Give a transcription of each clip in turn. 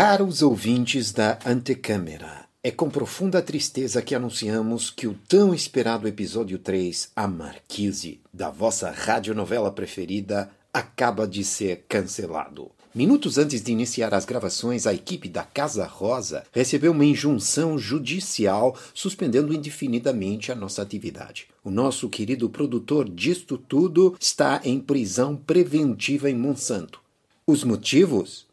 Caros ouvintes da Antecâmara, é com profunda tristeza que anunciamos que o tão esperado episódio 3, A Marquise, da vossa radionovela preferida, acaba de ser cancelado. Minutos antes de iniciar as gravações, a equipe da Casa Rosa recebeu uma injunção judicial suspendendo indefinidamente a nossa atividade. O nosso querido produtor disto tudo está em prisão preventiva em Monsanto. Os motivos?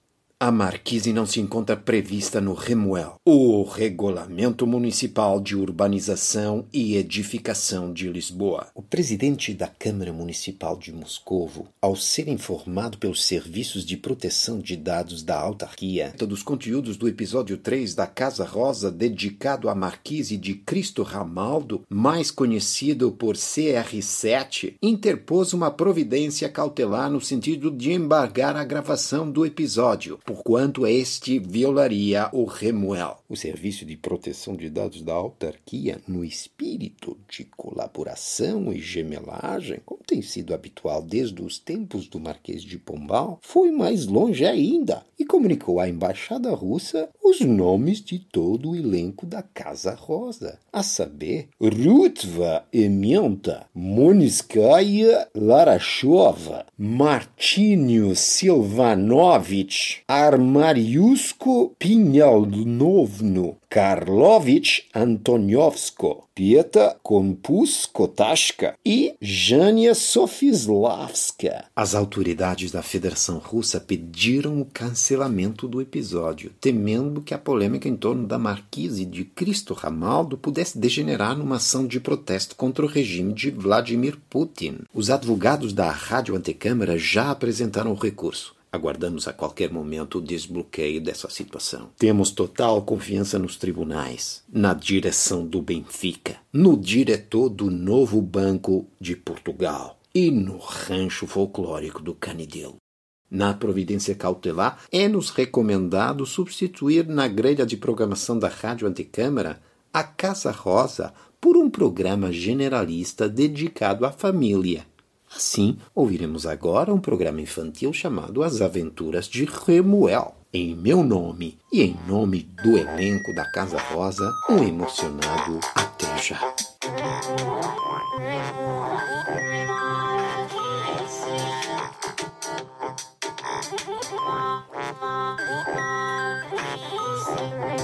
A marquise não se encontra prevista no REMUEL, o Regulamento Municipal de Urbanização e Edificação de Lisboa. O presidente da Câmara Municipal de Moscovo, ao ser informado pelos serviços de proteção de dados da autarquia dos conteúdos do episódio 3 da Casa Rosa dedicado à marquise de Cristo Ramaldo, mais conhecido por CR7, interpôs uma providência cautelar no sentido de embargar a gravação do episódio porquanto este violaria o REMUEL, o Serviço de Proteção de Dados da Autarquia, no espírito de colaboração e gemelagem, como tem sido habitual desde os tempos do Marquês de Pombal, foi mais longe ainda e comunicou à Embaixada Russa os nomes de todo o elenco da Casa Rosa, a saber, Rutva Emienta, Moniskaya Larachova, Martinho Silvanovich, Armariusko Pinhalnovno, Karlovich Antoniowsko, Pieta Kompuskotashka e Jania Sofislavska. As autoridades da Federação Russa pediram o cancelamento do episódio, temendo que a polêmica em torno da marquise de Cristo Ramaldo pudesse degenerar numa ação de protesto contra o regime de Vladimir Putin. Os advogados da Rádio Antecâmara já apresentaram o recurso. Aguardamos a qualquer momento o desbloqueio dessa situação. Temos total confiança nos tribunais, na direção do Benfica, no diretor do novo Banco de Portugal e no rancho folclórico do Canidelo. Na providência cautelar, é-nos recomendado substituir na grelha de programação da Rádio Anticâmara a Casa Rosa por um programa generalista dedicado à família Assim, ouviremos agora um programa infantil chamado As Aventuras de Remuel. Em meu nome e em nome do elenco da Casa Rosa, um emocionado até já.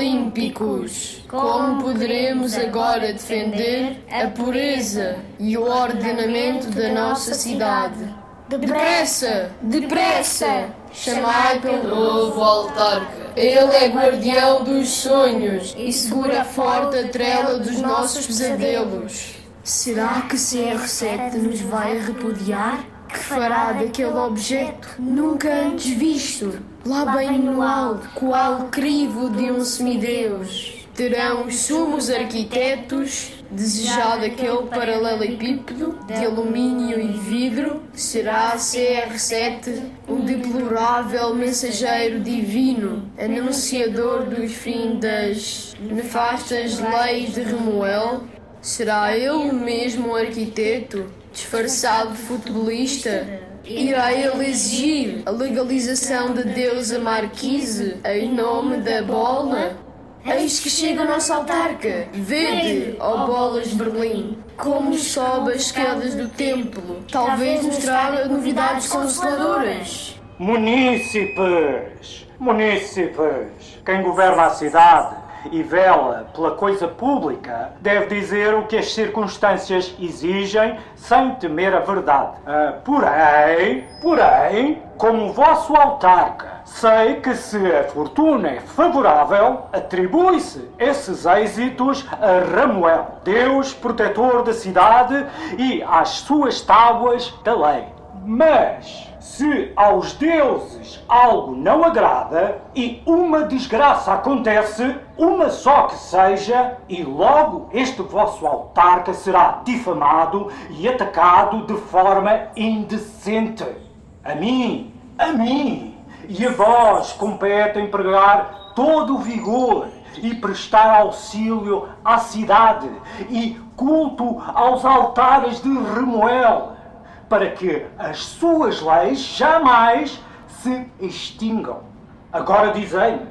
olímpicos, como poderemos agora defender a pureza e o ordenamento da nossa cidade? Depressa! Depressa! Chamai pelo novo autarca. Ele é guardião dos sonhos e segura forte a trela dos nossos pesadelos. Será que CR7 nos vai repudiar? Que fará daquele objeto nunca antes visto, lá bem no alto, qual crivo de um semideus? Terão os sumos arquitetos desejado aquele paralelepípedo de alumínio e vidro? Será CR7 um deplorável mensageiro divino, anunciador do fim das nefastas leis de Remuel? Será ele mesmo o arquiteto, disfarçado de futebolista? Irá ele exigir a legalização da deusa Marquise em nome da bola? Eis que chega o nosso autarca. Vede, ó bolas de Berlim, como sobe as escadas do templo. Talvez nos traga novidades consoladoras. Munícipes! Munícipes! Quem governa a cidade e vela pela coisa pública deve dizer o que as circunstâncias exigem sem temer a verdade. Ah, porém, porém, como vosso autarca, sei que se a fortuna é favorável, atribui-se esses êxitos a Ramuel, Deus protetor da cidade e às suas tábuas da lei. Mas se aos deuses algo não agrada e uma desgraça acontece, uma só que seja, e logo este vosso autarca será difamado e atacado de forma indecente. A mim, a mim e a vós compete empregar todo o vigor e prestar auxílio à cidade e culto aos altares de Remoel, para que as suas leis jamais se extingam. Agora dizei-me,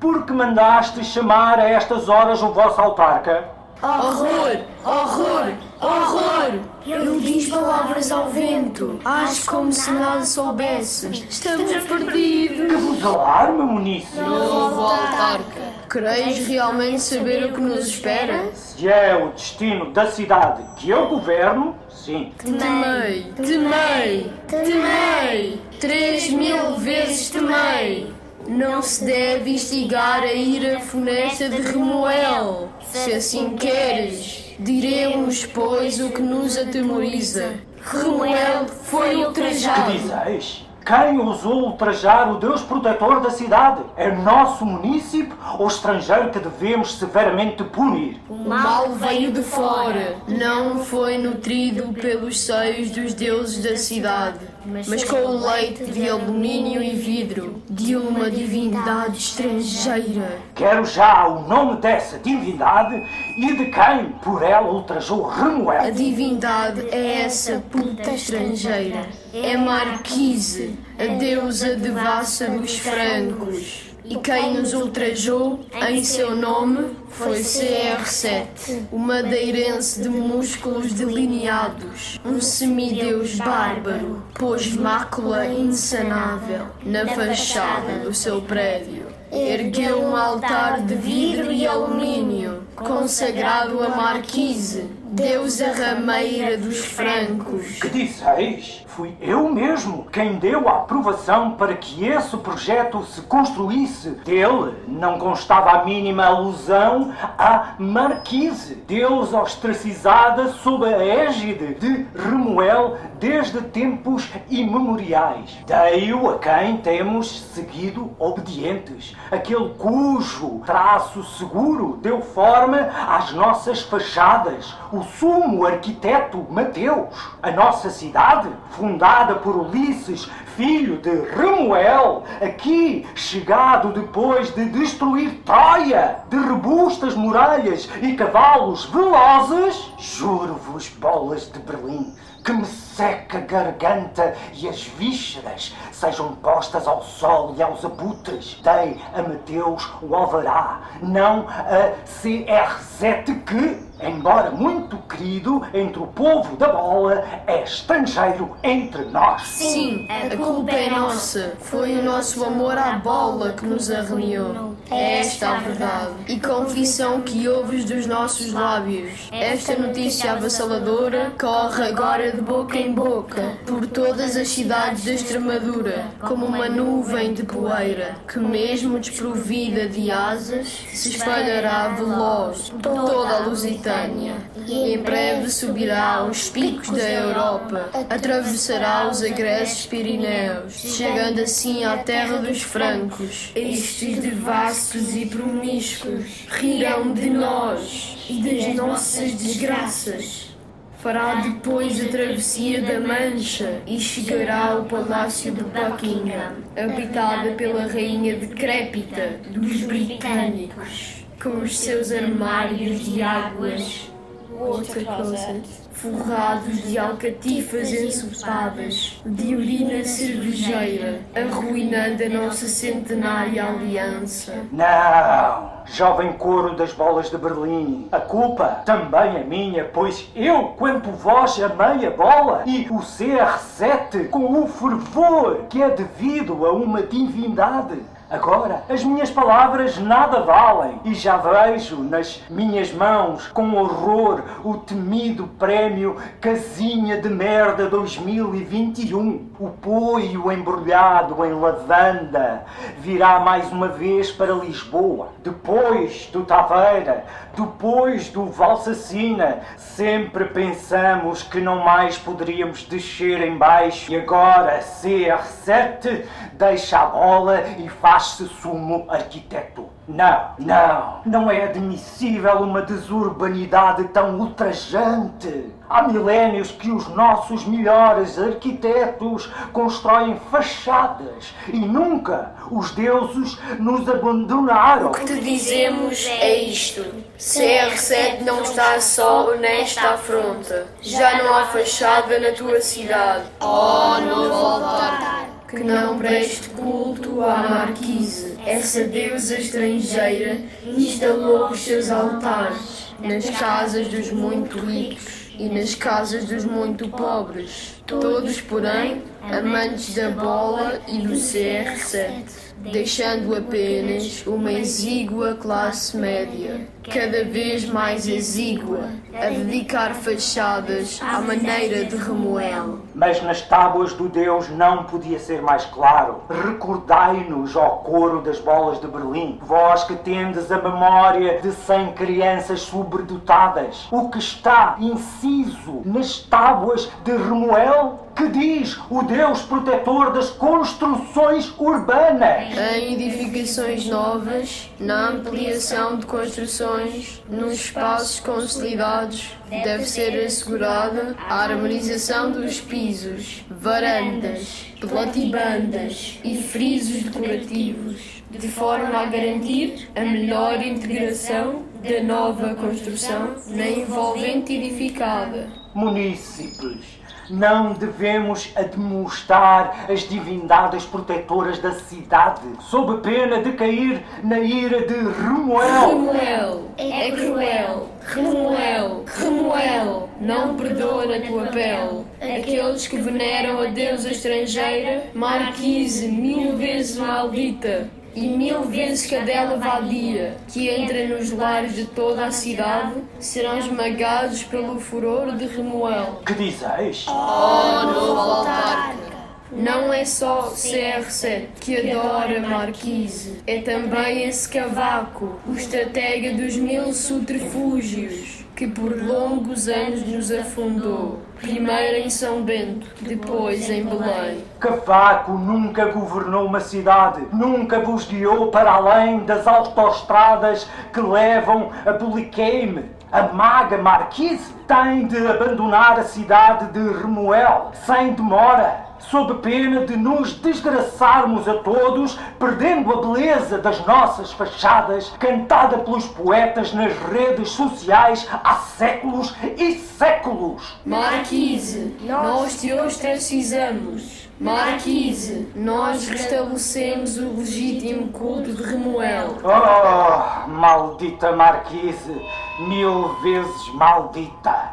por que mandaste chamar a estas horas o vosso autarca? Horror! Horror! Horror! Ele diz palavras ao vento. Age como se nada soubesse. Estamos perdidos. Que vos alarma, munícipe? Novo autarca. Quereis realmente saber o que nos espera? Se é o destino da cidade que eu governo, sim. Temei, temei, temei. Três mil vezes temei. Não se deve instigar a ira funesta de Remoel. Se assim queres, diremos, pois, o que nos atemoriza. Remoel foi Que ultrajado. dizeis? Quem ousou ultrajar o Deus protetor da cidade? É nosso munícipe ou estrangeiro que devemos severamente punir? O mal veio de fora, não foi nutrido pelos seios dos deuses da cidade, mas com o leite de alumínio e vidro de uma divindade estrangeira. Quero já o nome dessa divindade e de quem por ela ultrajou A Remoel. divindade é essa puta estrangeira. É Marquise, a deusa devassa dos francos. E quem nos ultrajou em seu nome foi CR7, o madeirense de músculos delineados, um semideus bárbaro, pôs mácula insanável na fachada do seu prédio. Ergueu um altar de vidro e alumínio, consagrado a Marquise, deusa rameira dos francos. Que disseis? Fui eu mesmo quem deu a aprovação para que esse projeto se construísse. Dele não constava a mínima alusão à Marquise, deusa ostracizada sob a égide de Remoel desde tempos imemoriais. Dei-o a quem temos seguido obedientes, aquele cujo traço seguro deu forma às nossas fachadas, o sumo arquiteto Mateus. A nossa cidade, fundada por Ulisses, filho de Remuel, aqui chegado depois de destruir Troia, de robustas muralhas e cavalos velozes, juro-vos, bolas de Berlim, que me seca a garganta e as vísceras sejam postas ao sol e aos abutres. Dei a Mateus o alvará, não a CR7 que, embora muito querido entre o povo da bola, é estrangeiro entre nós. Sim, a culpa é nossa. Foi o nosso amor à bola que nos arranhou. É esta a verdade. E confissão que ouves dos nossos lábios. Esta notícia avassaladora corre agora de boca em boca por todas as cidades da Extremadura, como uma nuvem de poeira que, mesmo desprovida de asas, se espalhará veloz por toda a Lusitânia e em breve subirá aos picos da Europa, atravessará os agressos Pirineus, chegando assim à terra dos francos. Estes devassos e promíscuos rirão de nós e das nossas desgraças. Fará depois a travessia da Mancha e chegará ao palácio de Buckingham, habitada pela rainha decrépita dos britânicos, com os seus armários de águas water closet, forrados de alcatifas ensopadas, de urina cervejeira, arruinando a nossa centenária aliança. Não, jovem coro das bolas de Berlim. A culpa também é minha, pois eu, quanto vós, amei a bola e o CR7 com o fervor que é devido a uma divindade. Agora, as minhas palavras nada valem e já vejo nas minhas mãos com horror o temido prémio Casinha de Merda 2021. O poio embrulhado em lavanda virá mais uma vez para Lisboa, depois do Taveira, depois do Valsacina. Sempre pensamos que não mais poderíamos descer em baixo e agora CR7 deixa a bola e faz faz-se sumo arquiteto. Não, não, não é admissível uma desurbanidade tão ultrajante. Há milénios que os nossos melhores arquitetos constroem fachadas e nunca os deuses nos abandonaram. O que te dizemos é isto: CR7 não está só nesta afronta. Já não há fachada na tua cidade. Oh, novo altar! Que não preste culto à Marquise, essa deusa estrangeira instalou os seus altares nas casas dos muito ricos e nas casas dos muito pobres, todos, porém, amantes da bola e do CR7 deixando apenas uma exígua classe média, cada vez mais exígua, a dedicar fachadas à maneira de Remuel. Mas nas tábuas do Deus não podia ser mais claro. Recordai-nos, ó coro das bolas de Berlim, vós que tendes a memória de cem crianças sobredotadas, o que está inciso nas tábuas de Remuel? Que diz o Deus protetor das construções urbanas? Em edificações novas, na ampliação de construções, nos espaços consolidados, deve ser assegurada a harmonização dos pisos, varandas, platibandas e frisos decorativos, de forma a garantir a melhor integração da nova construção na envolvente edificada. Munícipes, não devemos admoestar as divindades protetoras da cidade, sob pena de cair na ira de Remuel. Remuel é cruel, Remuel, Remuel, não perdoa na tua pele. Aqueles que veneram a deusa estrangeira, Marquise mil vezes maldita e mil vezes cadela vadia, que entra nos lares de toda a cidade, serão esmagados pelo furor de Remuel. Que dizeis? Oh, novo altar! Não é só CR7 que adora Marquise, é também esse cavaco, o estratega dos mil subterfúgios, que por longos anos nos afundou. Primeiro em São Bento, depois em Belém. Cavaco nunca governou uma cidade, nunca vos guiou para além das autoestradas que levam a Buliqueime. A maga Marquise tem de abandonar a cidade de Remuel sem demora, sob pena de nos desgraçarmos a todos, perdendo a beleza das nossas fachadas, cantada pelos poetas nas redes sociais há séculos e séculos. Marquise, nós te ostracizamos. Marquise, nós restabelecemos o legítimo culto de Remuel. Oh, maldita Marquise, mil vezes maldita!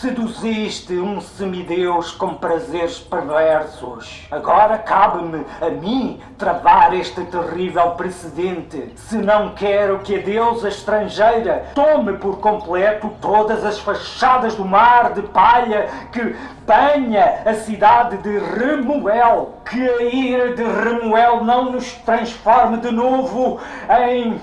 Seduziste um semideus com prazeres perversos. Agora cabe-me a mim travar este terrível precedente. Se não quero que a deusa estrangeira tome por completo todas as fachadas do mar de palha que banha a cidade de Remuel. Que a ira de Remuel não nos transforme de novo em.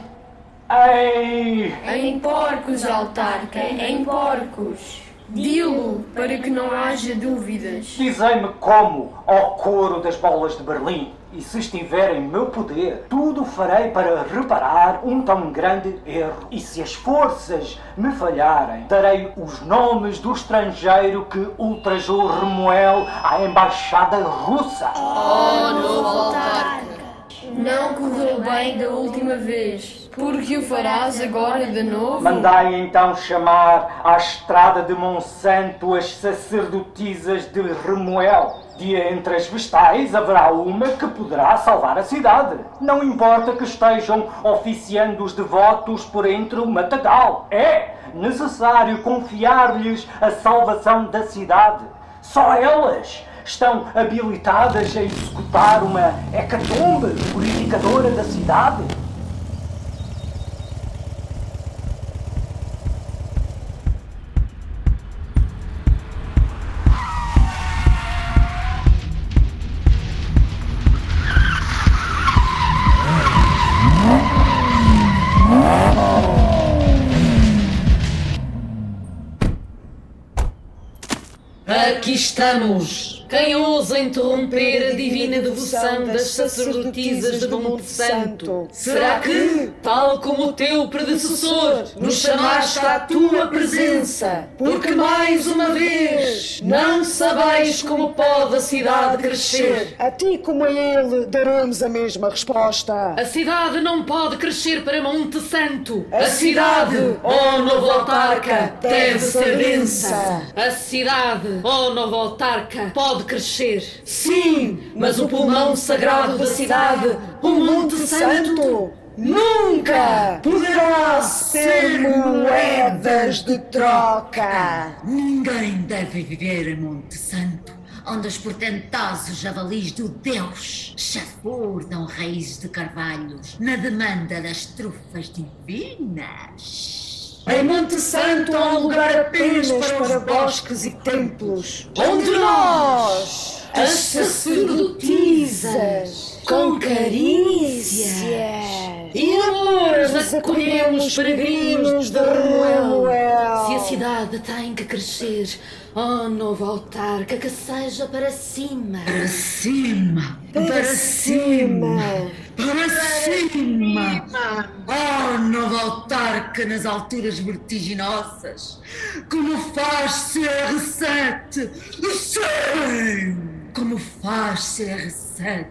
em. Em porcos, autarca, em porcos. Dilo para que não haja dúvidas. Dizei-me como, ó coro das bolas de Berlim, e se estiver em meu poder, tudo farei para reparar um tão grande erro. E se as forças me falharem, darei os nomes do estrangeiro que ultrajou Remuel à embaixada russa. Oh, novo altar! Não correu bem da última vez. Porque o farás agora de novo? Mandai então chamar à estrada de Monsanto as sacerdotisas de Remuel. De entre as vestais haverá uma que poderá salvar a cidade. Não importa que estejam oficiando os devotos por entre o matagal. É necessário confiar-lhes a salvação da cidade. Só elas estão habilitadas a executar uma hecatombe purificadora da cidade. Estamos. Quem ousa interromper a divina devoção das sacerdotisas de Monte Santo? Será que, tal como o teu predecessor, nos chamaste à tua presença? Porque mais uma vez não sabeis como pode a cidade crescer. A ti como a ele daremos a mesma resposta. A cidade não pode crescer para Monte Santo. A cidade, ó novo autarca, deve ser densa. A cidade, ó novo autarca, pode crescer. Sim, mas o pulmão sagrado da cidade, o Monte Santo, Nunca poderá ser moedas de troca. Ninguém deve viver em Monte Santo, onde os portentosos javalis do Deus chafurdam raízes de carvalhos na demanda das trufas divinas. Em Monte Santo há um lugar apenas para bosques e templos, onde nós, as sacerdotisas, com carícias e amores acolhemos peregrinos de Remuel. Se a cidade tem que crescer, oh novo autarca, que seja para cima. Para cima, para cima, para cima. Oh, novo autarca nas alturas vertiginosas, como faz CR7? Sim! Como faz CR7?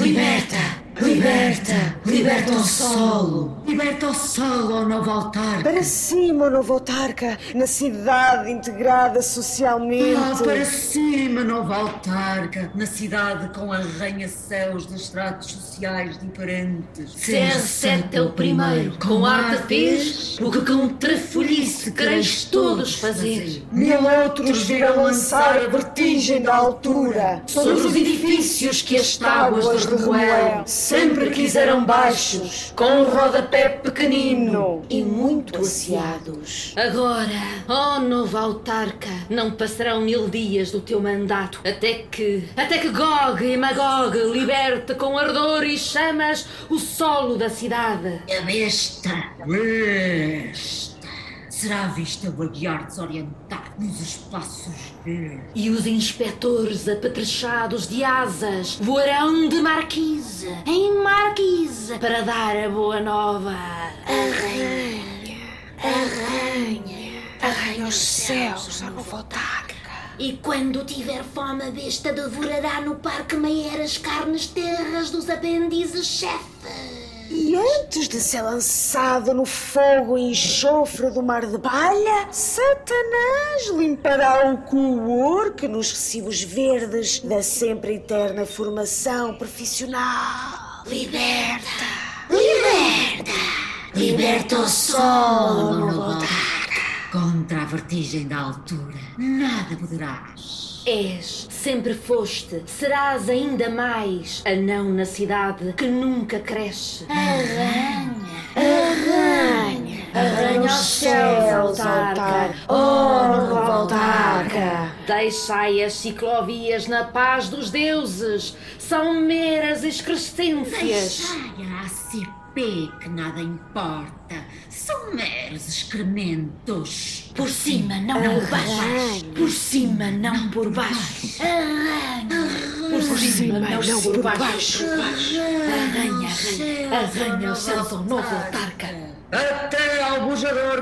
Liberta, liberta, liberta o solo. Liberta o solo, oh novo autarca. para cima, novo autarca, na cidade integrada socialmente. Ah, para cima, nova autarca, na cidade com arranha-céus de estratos sociais diferentes. CR7 é o primeiro, com arte fez o que com trafolhice quereis todos fazer. Mil outros virão lançar a vertigem da altura Sobre os edifícios que as tábuas de Remuel sempre quiseram baixos, com um rodapé pequenino e muito asseados. Agora, ó novo autarca, não passarão mil dias do teu mandato até que, até que Gog e Magog liberte com ardor e chamas o solo da cidade. A besta, besta, será vista vaguear desorientado nos espaços verdes. E os inspectores apetrechados de asas voarão de marquise em marquise para dar a boa nova. Arranha os céus, a novo autarca. E quando tiver fome, a besta devorará no parque Maier as carnes terras dos aprendizes chefes. E antes de ser lançado no fogo e enxofre do mar de balha, Satanás limpará o coorque nos recibos verdes da sempre eterna formação profissional. Liberta! Liberta! Liberta o sol. Contra a vertigem da altura, nada poderás. És, sempre foste, serás ainda mais anão na cidade que nunca cresce. Arranha, arranha, arranha os céus, autarca, oh novo autarca. Deixai as ciclovias na paz dos deuses, são meras excrescências. Deixai a ACP que nada importa, são meros excrementos. Por cima, não por baixo. Por cima, não por baixo. Arranha. Por cima, não por baixo. Arranha, arranha. Os céus ao novo autarca.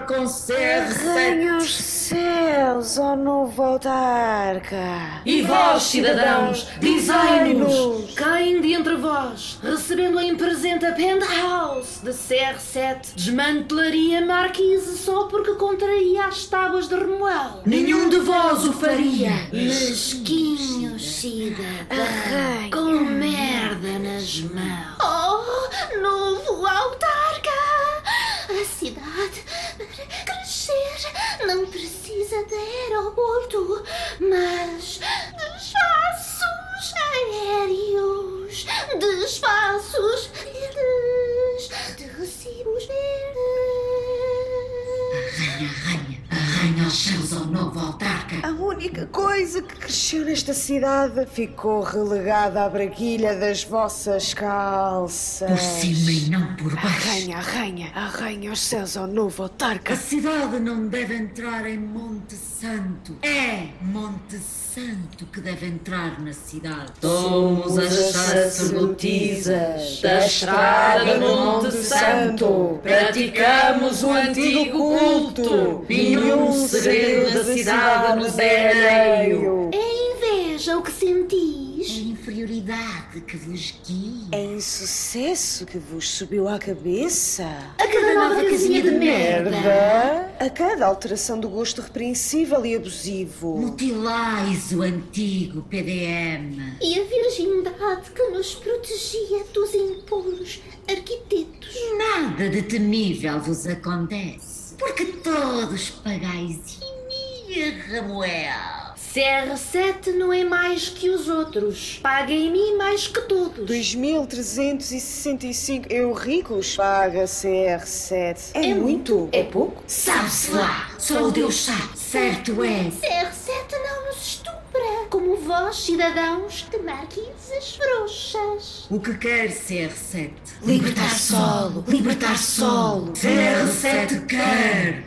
Com CR7. Arranha os céus, ó novo autarca. E vós, cidadãos, dizei-nos quem de entre vós, recebendo em presente a penthouse de CR7, desmantelaria marquise só porque contraía as tábuas de Remuel? Nenhum de vós o faria. Mesquinhos, cidadão, com merda nas mãos. Oh, novo autarca! A cidade, crescer, não precisa de aeroporto, mas única coisa que cresceu nesta cidade ficou relegada à braguilha das vossas calças. Por cima e não por baixo. Arranha, arranha, arranha os céus ao novo autarca. A cidade não deve entrar em Monte Santo. É Monte Santo que deve entrar na cidade. Somos as sacerdotisas da estrada do Monte Santo. Praticamos o antigo culto. Nenhum segredo da cidade nos é alheio. É inveja o que sentis? A inferioridade que vos guia. É insucesso que vos subiu à cabeça. A cada nova casinha de merda. Merda. A cada alteração do gosto repreensível e abusivo. Mutilais o antigo PDM. E a virgindade que nos protegia dos impuros arquitetos. Nada de temível vos acontece. Porque todos pagais em minha Ramuel. CR7 não é mais que os outros. Paga em mim mais que todos. 2.365 euricos paga CR7. É, muito? É pouco? Sabe-se lá. Só o Deus sabe. Certo é. CR7 não nos estupra, como vós, cidadãos de marquises frouxas. O que quer CR7? Libertar solo, libertar solo. CR7 quer.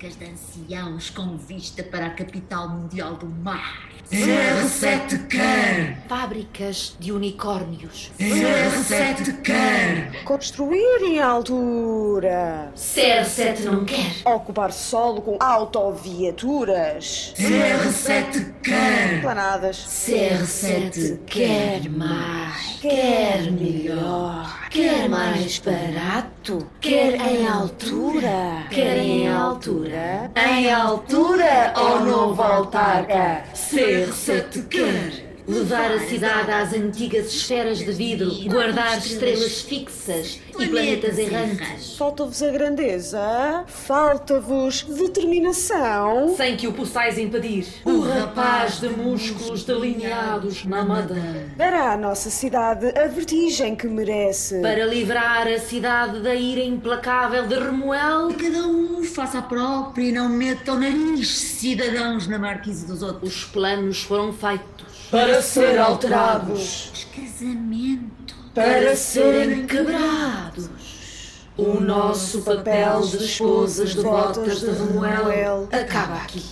Repúblicas de anciãos com vista para a capital mundial do mar. CR7 quer. Fábricas de unicórnios. CR7 quer. Construir em altura. CR7 não quer. Ocupar solo com autoviaturas. CR7 quer. Planadas. CR7 quer mais. Quer melhor. Quer mais barato. Quer em altura. Quer em altura. Em altura, ó novo autarca. CR7 quer. Levar a cidade às antigas esferas de vidro, guardar estrelas fixas e planetas errantes. Falta-vos a grandeza? Falta-vos determinação? Sem que o possais impedir. O rapaz de músculos delineados na madeira. Dará à nossa cidade a vertigem que merece. Para livrar a cidade da ira implacável de Remuel, Cada um faça a própria e não meta o nariz, cidadãos, na marquise dos outros. os planos foram feitos. Para ser alterados. Os casamentos. Para serem quebrados. O nosso papel de esposas devotas de Remuel acaba aqui.